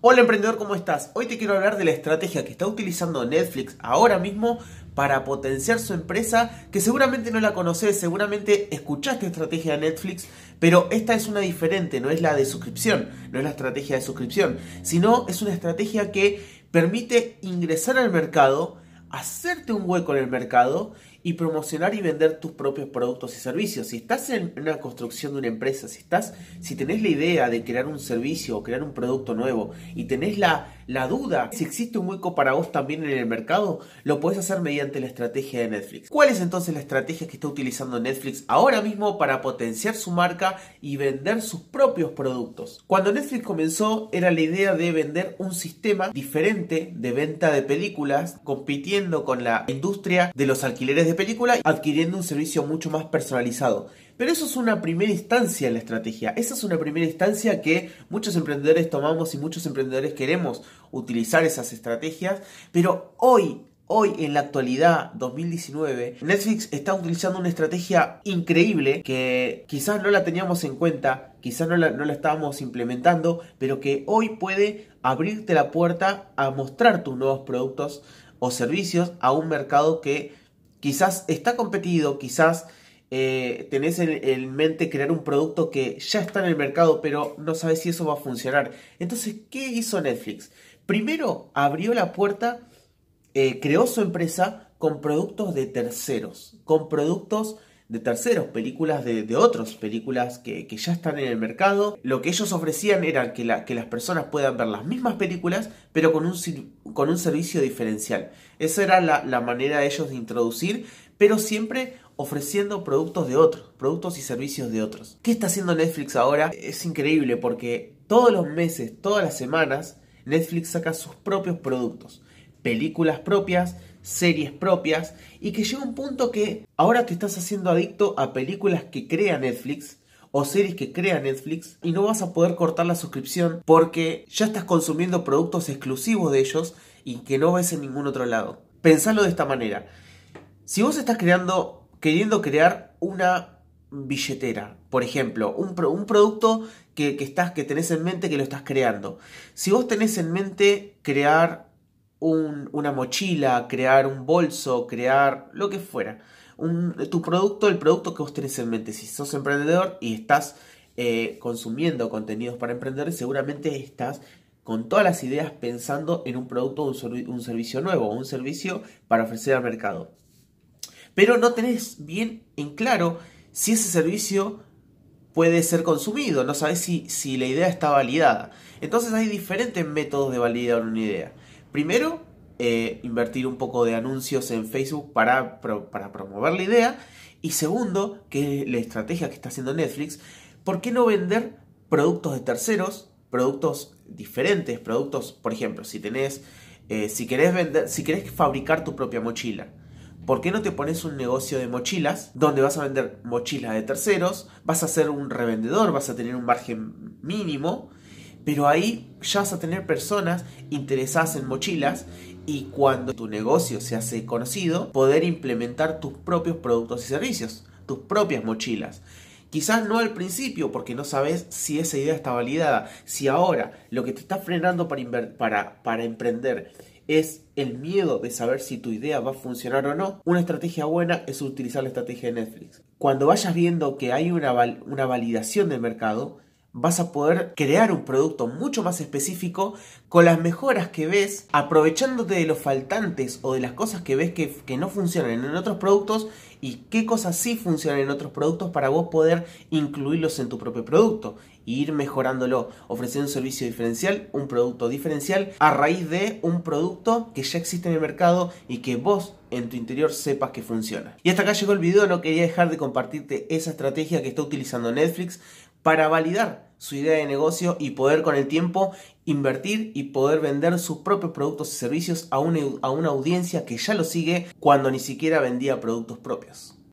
Hola emprendedor, ¿cómo estás? Hoy te quiero hablar de la estrategia que está utilizando Netflix ahora mismo para potenciar su empresa, que seguramente no la conoces, seguramente escuchaste estrategia de Netflix, pero esta es una diferente, no es la de suscripción, no es la estrategia de suscripción, sino es una estrategia que permite ingresar al mercado, hacerte un hueco en el mercado y promocionar y vender tus propios productos y servicios. Si estás en una construcción de una empresa, si estás, si tenés la idea de crear un servicio o crear un producto nuevo y tenés la, la duda si existe un hueco para vos también en el mercado, lo puedes hacer mediante la estrategia de Netflix. ¿Cuál es entonces la estrategia que está utilizando Netflix ahora mismo para potenciar su marca y vender sus propios productos? Cuando Netflix comenzó era la idea de vender un sistema diferente de venta de películas compitiendo con la industria de los alquileres de película adquiriendo un servicio mucho más personalizado. Pero eso es una primera instancia en la estrategia. Esa es una primera instancia que muchos emprendedores tomamos y muchos emprendedores queremos utilizar esas estrategias. Pero hoy, hoy en la actualidad 2019, Netflix está utilizando una estrategia increíble que quizás no la teníamos en cuenta, quizás no la, no la estábamos implementando, pero que hoy puede abrirte la puerta a mostrar tus nuevos productos o servicios a un mercado que quizás está competido, quizás eh, tenés en, mente crear un producto que ya está en el mercado, pero no sabes si eso va a funcionar. Entonces, ¿qué hizo Netflix? Primero abrió la puerta, eh, creó su empresa con productos de terceros, con productos de terceros, películas de, otros, películas que, ya están en el mercado. Lo que ellos ofrecían era que, que las personas puedan ver las mismas películas, pero con un, con un servicio diferencial. Esa era la, la manera de ellos de introducir, pero siempre ofreciendo productos de otros, productos y servicios de otros. ¿Qué está haciendo Netflix ahora? Es increíble porque todos los meses, todas las semanas, Netflix saca sus propios productos, películas propias, series propias y que llega un punto que ahora te estás haciendo adicto a películas que crea Netflix o series que crea Netflix y no vas a poder cortar la suscripción porque ya estás consumiendo productos exclusivos de ellos y que no ves en ningún otro lado. Pensalo de esta manera. Si vos estás creando, queriendo crear una billetera, por ejemplo, un, producto que, que, estás, que tenés en mente que lo estás creando. Si vos tenés en mente crear una mochila, crear un bolso, crear lo que fuera. tu producto, el producto que vos tenés en mente. Si sos emprendedor y estás eh, consumiendo contenidos para emprendedores, seguramente estás con todas las ideas pensando en un producto un, servicio nuevo, un servicio para ofrecer al mercado. Pero no tenés bien en claro si ese servicio puede ser consumido, no sabes si, si la idea está validada. Entonces hay diferentes métodos de validar una idea. Primero, eh, invertir un poco de anuncios en Facebook para, para promover la idea. Y segundo, que es la estrategia que está haciendo Netflix, ¿por qué no vender productos de terceros, productos diferentes, productos, por ejemplo, si tenés, eh, si querés vender, si querés fabricar tu propia mochila, ¿por qué no te pones un negocio de mochilas donde vas a vender mochilas de terceros, vas a ser un revendedor, vas a tener un margen mínimo pero ahí ya vas a tener personas interesadas en mochilas y cuando tu negocio se hace conocido, poder implementar tus propios productos y servicios, tus propias mochilas. Quizás no al principio porque no sabes si esa idea está validada. Si ahora lo que te está frenando para, para, para emprender es el miedo de saber si tu idea va a funcionar o no, una estrategia buena es utilizar la estrategia de Netflix. Cuando vayas viendo que hay una, una validación del mercado, vas a poder crear un producto mucho más específico con las mejoras que ves, aprovechándote de los faltantes o de las cosas que ves que, no funcionan en otros productos y qué cosas sí funcionan en otros productos para vos poder incluirlos en tu propio producto e ir mejorándolo, ofreciendo un servicio diferencial, un producto diferencial a raíz de un producto que ya existe en el mercado y que vos en tu interior sepas que funciona. Y hasta acá llegó el video, no quería dejar de compartirte esa estrategia que está utilizando Netflix para validar su idea de negocio y poder con el tiempo invertir y poder vender sus propios productos y servicios a una, a una audiencia que ya lo sigue cuando ni siquiera vendía productos propios.